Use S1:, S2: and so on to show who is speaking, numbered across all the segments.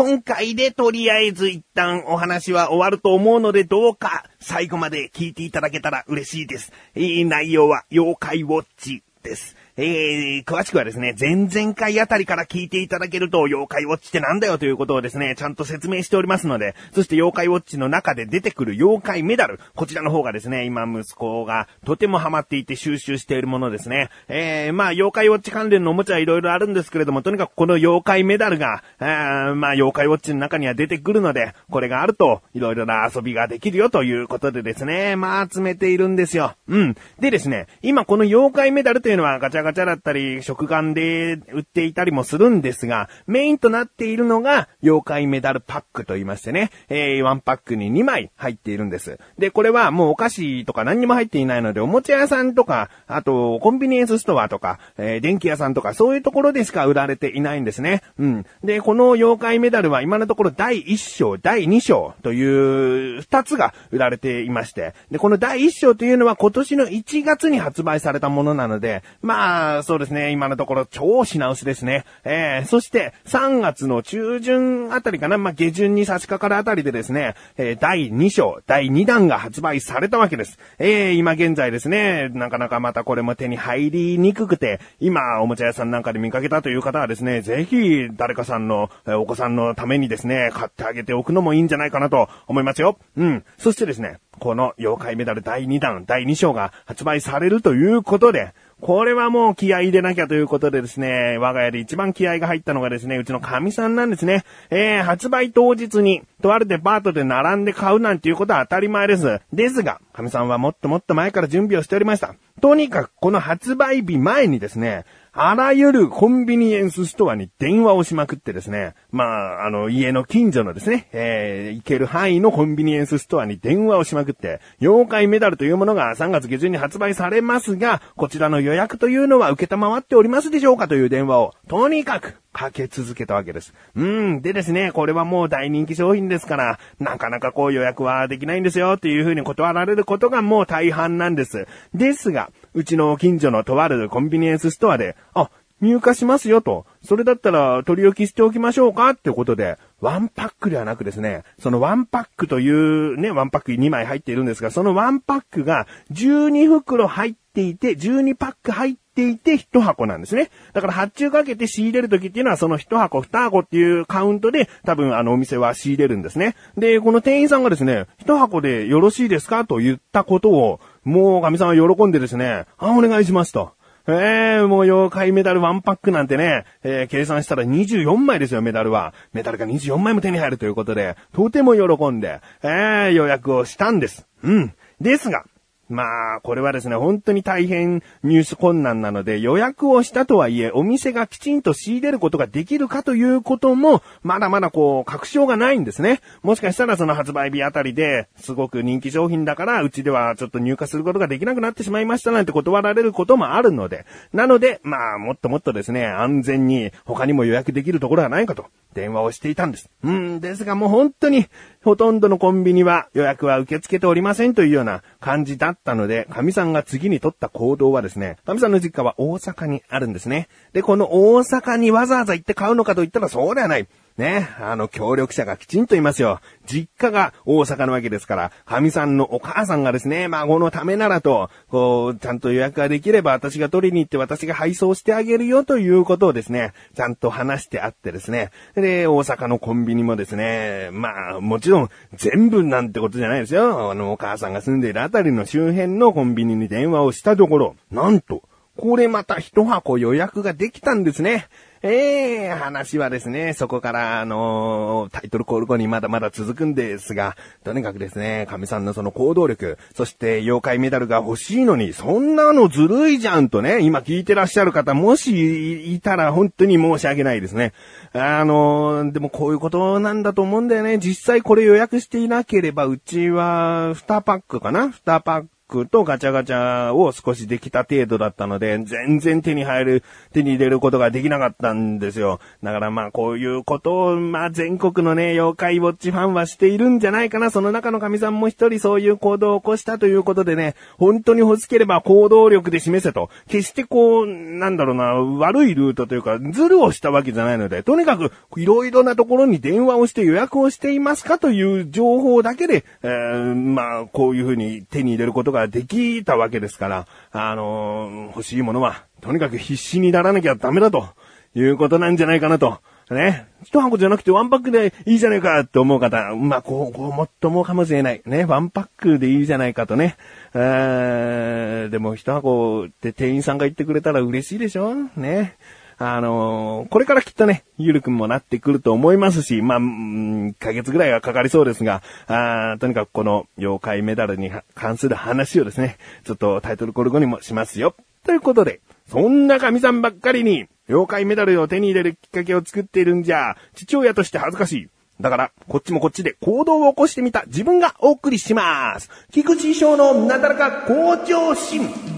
S1: 今回でとりあえず一旦お話は終わると思うのでどうか最後まで聞いていただけたら嬉しいです。いい、内容は妖怪ウォッチです。えー、詳しくはですね、前々回あたりから聞いていただけると、妖怪ウォッチってなんだよということをですね、ちゃんと説明しておりますので、そして妖怪ウォッチの中で出てくる妖怪メダル、こちらの方がですね、今息子がとてもハマっていて収集しているものですね。えー、まあ、妖怪ウォッチ関連のおもちゃはいろいろあるんですけれども、とにかくこの妖怪メダルが、あまあ、妖怪ウォッチの中には出てくるので、これがあると、いろいろな遊びができるよということでですね、まあ、集めているんですよ。うん。でですね、今この妖怪メダルというのはガチャガチャだったり、食玩で売っていたりもするんですが、メインとなっているのが、妖怪メダルパックと言いましてね、えー、ワンパックに2枚入っているんです。で、これはもうお菓子とか何にも入っていないので、おもちゃ屋さんとか、あと、コンビニエンスストアとか、えー、電気屋さんとか、そういうところでしか売られていないんですね。うん。で、この妖怪メダルは今のところ第1章、第2章という2つが売られていまして、で、この第1章というのは今年の1月に発売されたものなので、まあ、そうですね、今のところ超品薄ですね。えー、そして3月の中旬あたりかな、まあ、下旬に差し掛かるあたりでですね、えー、第2章、第2弾が発売されたわけです。えー、今現在ですね、なかなかまたこれも手に入りにくくて、今、おもちゃ屋さんなんかで見かけたという方はですね、ぜひ、誰かさんの、えお子さんのためにですね、買ってあげておくのもいいんじゃないかなと思いますよ。うん。そしてですね、この妖怪メダル第2弾、第2章が発売されるということで、これはもう気合入れなきゃということでですね、我が家で一番気合が入ったのがですね、うちの神さんなんですね。えー、発売当日に、とあるデパートで並んで買うなんていうことは当たり前です。ですが、神さんはもっともっと前から準備をしておりました。とにかくこの発売日前にですね、あらゆるコンビニエンスストアに電話をしまくってですね、まあ、あの、家の近所のですね、えー、行ける範囲のコンビニエンスストアに電話をしまくって、妖怪メダルというものが3月下旬に発売されますが、こちらの予約というのは受けたまわっておりますでしょうかという電話を、とにかく、かけ続けたわけです。うん。でですね、これはもう大人気商品ですから、なかなかこう予約はできないんですよっていう風に断られることがもう大半なんです。ですが、うちの近所のとあるコンビニエンスストアで、あ、入荷しますよと。それだったら取り置きしておきましょうか？ってことで、ワンパックではなくですね、そのワンパックというね、ワンパック2枚入っているんですが、そのワンパックが12袋入っていて、12パック入ってていて1箱なんですね。だから発注かけて仕入れるときっていうのはその1箱2箱っていうカウントで多分あのお店は仕入れるんですね。で、この店員さんがですね、1箱でよろしいですかと言ったことを、もうカミさんは喜んでですね、あ、お願いしますと。ええー、もう妖怪メダルワンパックなんてね、えー、計算したら24枚ですよ、メダルは。メダルが24枚も手に入るということで、とても喜んで、ええー、予約をしたんです。うん。ですが、まあ、これはですね、本当に大変入手困難なので、予約をしたとはいえ、お店がきちんと仕入れることができるかということも、まだまだこう、確証がないんですね。もしかしたらその発売日あたりで、すごく人気商品だから、うちではちょっと入荷することができなくなってしまいましたなんて断られることもあるので、なので、まあ、もっともっとですね、安全に他にも予約できるところはないかと。電話をしていたんです。うん、ですがもう本当に、ほとんどのコンビニは予約は受け付けておりませんというような感じだったので、神さんが次に取った行動はですね、神さんの実家は大阪にあるんですね。で、この大阪にわざわざ行って買うのかと言ったらそうではない。ね、あの、協力者がきちんといますよ。実家が大阪のわけですから、神さんのお母さんがですね、孫のためならと、こう、ちゃんと予約ができれば私が取りに行って私が配送してあげるよということをですね、ちゃんと話してあってですね。で、大阪のコンビニもですね、まあ、もちろん全部なんてことじゃないですよ。あの、お母さんが住んでいるあたりの周辺のコンビニに電話をしたところ、なんと、これまた一箱予約ができたんですね。ええー、話はですね、そこから、あのー、タイトルコール後にまだまだ続くんですが、とにかくですね、神さんのその行動力、そして妖怪メダルが欲しいのに、そんなのずるいじゃんとね、今聞いてらっしゃる方、もしいたら本当に申し訳ないですね。あのー、でもこういうことなんだと思うんだよね。実際これ予約していなければ、うちは2パックかな ?2 パックとガチャガチャを少しできた程度だったので、全然手に入る、手に入れることができなかったんですよ。だからまあこういうことを、まあ全国のね、妖怪ウォッチファンはしているんじゃないかな。その中の神さんも一人そういう行動を起こしたということでね、本当に欲しければ行動力で示せと。決してこう、なんだろうな、悪いルートというか、ズルをしたわけじゃないので、とにかくいろいろなところに電話をして予約をしていますかという情報だけで、えー、まあ、こういうふうに手に入れることができたわけですから、あのー、欲しいものは、とにかく必死にならなきゃダメだということなんじゃないかなと。ね。一箱じゃなくてワンパックでいいじゃないかって思う方、まあ、こう、こうもっともかもしれない。ね。ワンパックでいいじゃないかとね。えー、でも一箱って店員さんが言ってくれたら嬉しいでしょ？ね。あのー、これからきっとね、ゆるくんもなってくると思いますし、まあ、1ヶ月ぐらいはかかりそうですが、あとにかくこの妖怪メダルに関する話をですね、ちょっとタイトルコール後にもしますよ。ということで、そんな神さんばっかりに、妖怪メダルを手に入れるきっかけを作っているんじゃ、父親として恥ずかしい。だから、こっちもこっちで行動を起こしてみた自分がお送りします。菊池翔のなだらか向上心。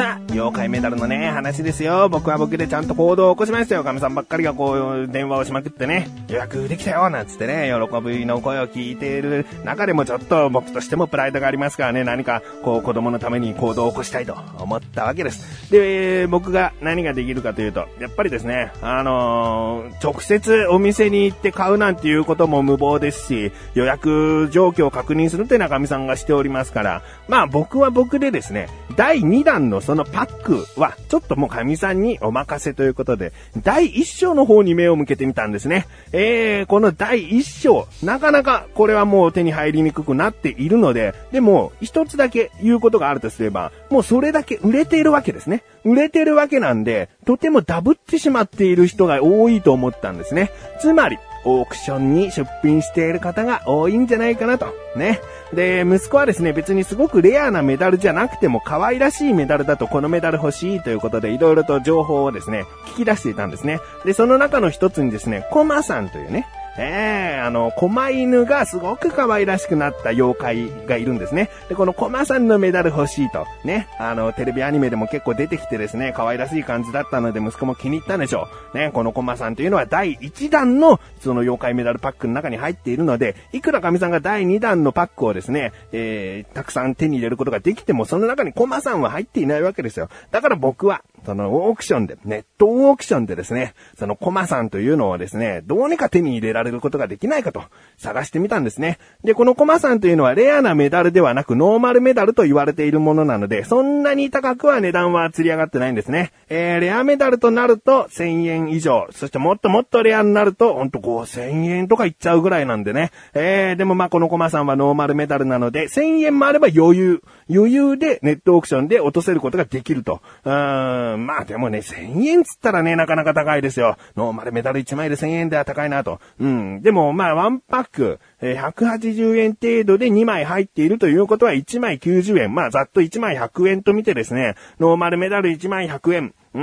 S1: さあ、妖怪メダルのね、話ですよ。僕は僕でちゃんと行動を起こしましたよ。神さんばっかりがこう、電話をしまくってね、予約できたよ、なんつってね、喜びの声を聞いている中でもちょっと僕としてもプライドがありますからね、何かこう子供のために行動を起こしたいと思ったわけです。で、僕が何ができるかというと、やっぱりですね、あのー、直接お店に行って買うなんていうことも無謀ですし、予約状況を確認するって中見さんがしておりますから、まあ僕は僕でですね、第2弾のそのパックは、ちょっともう神さんにお任せということで、第1章の方に目を向けてみたんですね。えー、この第1章、なかなかこれはもう手に入りにくくなっているので、でも、一つだけ言うことがあるとすれば、もうそれだけ売れているわけですね。売れてるわけなんで、とてもダブってしまっている人が多いと思ったんですね。つまり、オークションに出品している方が多いんじゃないかなと。ね。で、息子はですね、別にすごくレアなメダルじゃなくても可愛らしいメダルだとこのメダル欲しいということで、色々と情報をですね、聞き出していたんですね。で、その中の一つにですね、コマさんというね、ええー、あの、狛犬がすごく可愛らしくなった妖怪がいるんですね。で、この駒さんのメダル欲しいと、ね、あの、テレビアニメでも結構出てきてですね、可愛らしい感じだったので息子も気に入ったんでしょう。ね、この駒さんというのは第1弾のその妖怪メダルパックの中に入っているので、いくら神さんが第2弾のパックをですね、えー、たくさん手に入れることができても、その中に駒さんは入っていないわけですよ。だから僕は、そのオークションで、ネットオークションでですね、そのコマさんというのをですね、どうにか手に入れられることができないかと探してみたんですね。で、このコマさんというのはレアなメダルではなくノーマルメダルと言われているものなので、そんなに高くは値段は釣り上がってないんですね。えー、レアメダルとなると1000円以上、そしてもっともっとレアになると、ほんと5000円とかいっちゃうぐらいなんでね。えー、でもまあこのコマさんはノーマルメダルなので、1000円もあれば余裕。余裕でネットオークションで落とせることができると。うーん、まあでもね、1000円つったらね、なかなか高いですよ。ノーマルメダル1枚で1000円では高いなと。うん。でも、まあ、1パック、え180円程度で2枚入っているということは1枚90円。まあ、ざっと1枚100円と見てですね、ノーマルメダル1枚100円。うー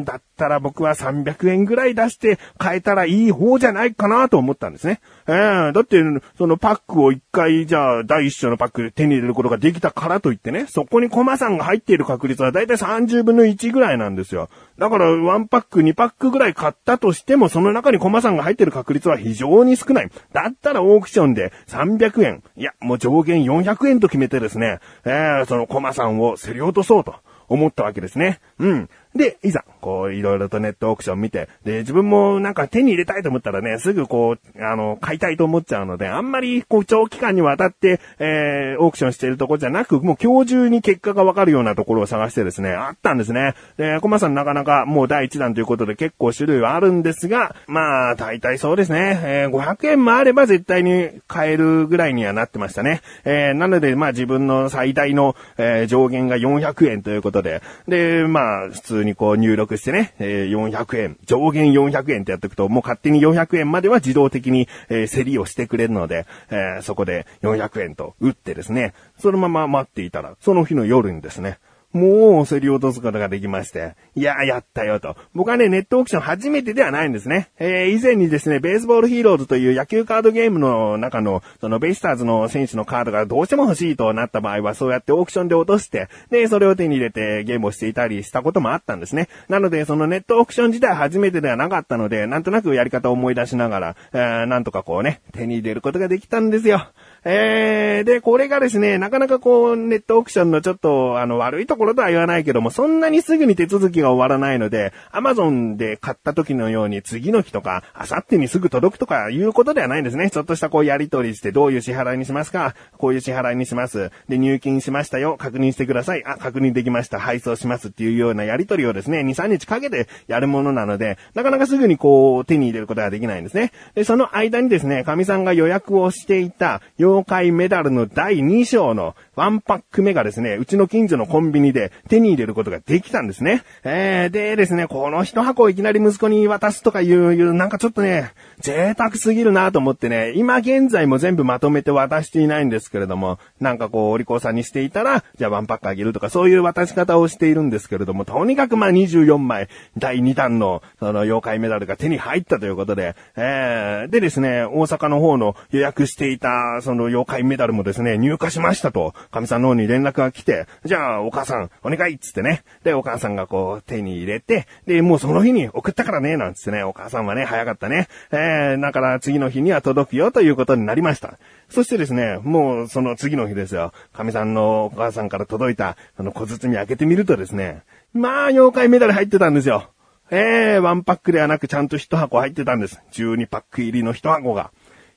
S1: ん、だったら僕は300円ぐらい出して買えたらいい方じゃないかなと思ったんですね。えー、だって、そのパックを一回、じゃあ、第一章のパックで手に入れることができたからといってね、そこにコマさんが入っている確率はだいたい30分の1ぐらいなんですよ。だから、ワンパック、2パックぐらい買ったとしても、その中にコマさんが入っている確率は非常に少ない。だったらオークションで300円、いや、もう上限400円と決めてですね、えー、そのコマさんを競り落とそうと。思ったわけですね。うん。で、いざ、こう、いろいろとネットオークション見て、で、自分もなんか手に入れたいと思ったらね、すぐこう、あの、買いたいと思っちゃうので、あんまり、こう、長期間にわたって、えー、オークションしているところじゃなく、もう今日中に結果がわかるようなところを探してですね、あったんですね。で、コマさんなかなかもう第一弾ということで結構種類はあるんですが、まあ、大体そうですね、えー、500円もあれば絶対に買えるぐらいにはなってましたね。えー、なので、まあ自分の最大の、えー、上限が400円ということで、で、まあ、普通ににこう入力してね、えー、400円、上限400円ってやっておくと、もう勝手に400円までは自動的に、えー、競りをしてくれるので、えー、そこで400円と打ってですね、そのまま待っていたら、その日の夜にですね、もう競り落とすことができまして。いややったよと。僕はね、ネットオークション初めてではないんですね。えー、以前にですね、ベースボールヒーローズという野球カードゲームの中の、そのベイスターズの選手のカードがどうしても欲しいとなった場合は、そうやってオークションで落として、で、それを手に入れてゲームをしていたりしたこともあったんですね。なので、そのネットオークション自体初めてではなかったので、なんとなくやり方を思い出しながら、えー、なんとかこうね、手に入れることができたんですよ。えー、で、これがですね、なかなかこう、ネットオークションのちょっと、あの、悪いところとは言わないけども、そんなにすぐに手続きが終わらないので、アマゾンで買った時のように次の日とか、あさってにすぐ届くとかいうことではないんですね。ちょっとしたこう、やり取りして、どういう支払いにしますか？こういう支払いにします。で、入金しましたよ。確認してください。あ、確認できました。配送しますっていうようなやり取りをですね、2、3日かけてやるものなので、なかなかすぐにこう、手に入れることができないんですね。で、その間にですね、神さんが予約をしていた、妖怪メダルの第2章のワンパック目がですね、うちの近所のコンビニで手に入れることができたんですね。えー、でですね、この一箱をいきなり息子に渡すとかいう、なんかちょっとね、贅沢すぎるなと思ってね、今現在も全部まとめて渡していないんですけれども、なんかこう、お利口さんにしていたら、じゃあワンパックあげるとか、そういう渡し方をしているんですけれども、とにかくまあ24枚、第2弾の、その妖怪メダルが手に入ったということで、えー、でですね、大阪の方の予約していた、その妖怪メダルもですね、入荷しましたと、神さんの方に連絡が来て、じゃあお母さん、お願いっつってね。で、お母さんがこう手に入れて、で、もうその日に送ったからね、なんつってね、お母さんはね、早かったね。えー、だから次の日には届くよということになりました。そしてですね、もうその次の日ですよ。神さんのお母さんから届いた、あの小包開けてみるとですね、まあ、妖怪メダル入ってたんですよ。ええー、ワンパックではなくちゃんと一箱入ってたんです。12パック入りの一箱が。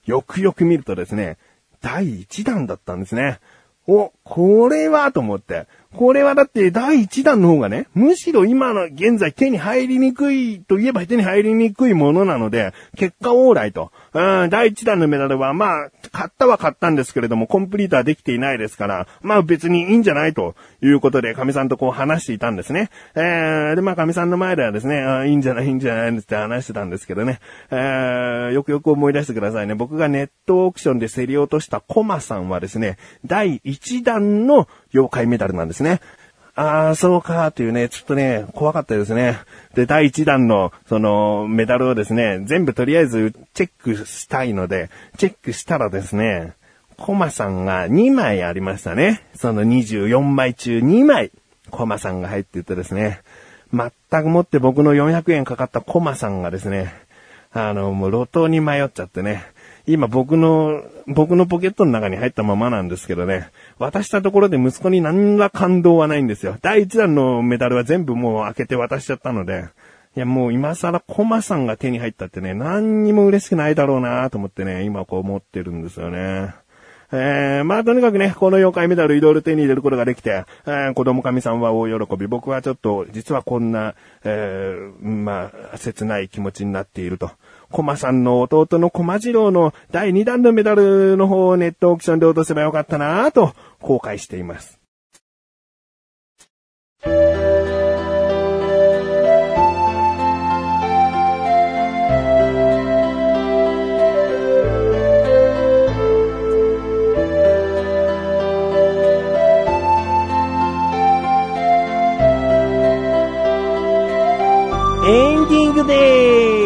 S1: よくよく見るとですね、第1弾だったんですね。お、これはと思って。これはだって第1弾の方がね、むしろ今の現在手に入りにくいといえば手に入りにくいものなので、結果オーライと。うん、第1弾のメダルはまあ、買ったは買ったんですけれども、コンプリートはできていないですから、まあ別にいいんじゃないということで、神さんとこう話していたんですね。えー、で、まあ神さんの前ではですね、いいんじゃない、いいんじゃないって話してたんですけどね。えー、よくよく思い出してくださいね。僕がネットオークションで競り落としたコマさんはですね、第1弾の妖怪メダルなんですね。ああ、そうか、というね、ちょっとね、怖かったですね。で、第1弾の、その、メダルをですね、全部とりあえずチェックしたいので、チェックしたらですね、コマさんが2枚ありましたね。その24枚中2枚、コマさんが入っていてですね、全くもって僕の400円かかったコマさんがですね、あの、もう路頭に迷っちゃってね、今僕の、僕のポケットの中に入ったままなんですけどね、渡したところで息子に何ら感動はないんですよ。第1弾のメダルは全部もう開けて渡しちゃったので、いやもう今更コマさんが手に入ったってね、何にも嬉しくないだろうなと思ってね、今こう思ってるんですよね。えー、まあとにかくね、この妖怪メダルいろいろ手に入れることができて、えー、子供神さんは大喜び。僕はちょっと、実はこんな、えー、まあ、切ない気持ちになっていると。コマさんの弟のコマ次郎の第2弾のメダルの方をネットオークションで落とせばよかったなぁと後悔しています。Today.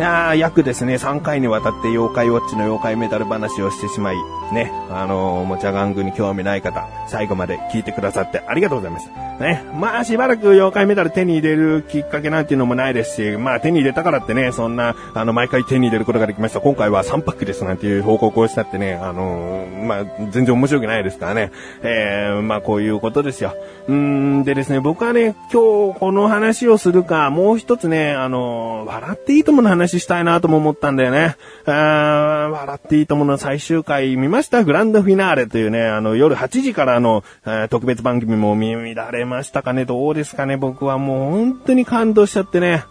S1: いや約ですね、3回にわたって妖怪ウォッチの妖怪メダル話をしてしまい、ね、あのー、おもちゃ玩具に興味ない方、最後まで聞いてくださってありがとうございます。ね、まあしばらく妖怪メダル手に入れるきっかけなんていうのもないですし、まあ手に入れたからってね、そんな、あの、毎回手に入れることができました。今回は3パックですなんていう報告をしたってね、あのー、まあ全然面白くないですからね。えー、まあこういうことですよ。うんでですね、僕はね、今日この話をするか、もう一つね、あのー、笑っていいともの話話したいなとも思ったんだよね。笑っていいともの最終回見ました？グランドフィナーレというね、あの夜8時からの、え特別番組も見乱れましたかね？どうですかね？僕はもう本当に感動しちゃってね。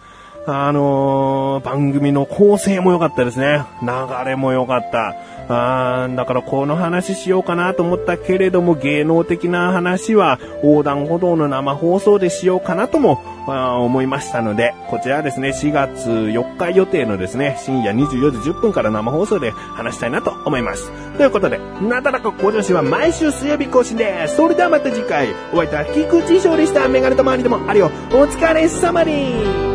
S1: あのー、番組の構成も良かったですね。流れも良かった。あーだからこの話しようかなと思ったけれども、芸能的な話は横断歩道の生放送でしようかなとも、まあ思いましたので、こちらはですね、4月4日予定のですね、深夜24時10分から生放送で話したいなと思います。ということで、なだらか向上心は毎週水曜日更新です。それではまた次回、お会いいた菊池翔でした。メガネと周りでもあるよ。お疲れ様に。